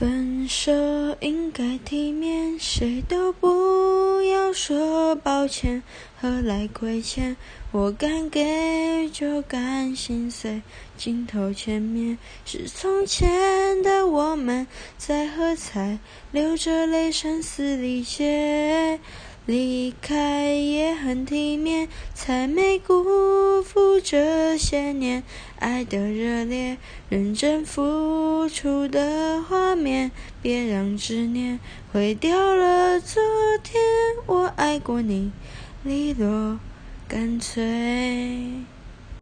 分手应该体面，谁都不要说抱歉，何来亏欠？我敢给就敢心碎，镜头前面是从前的我们，在喝彩，流着泪声嘶力竭。离开也很体面，才没辜负这些年爱的热烈，认真付出的画面。别让执念毁掉了昨天，我爱过你，利落干脆。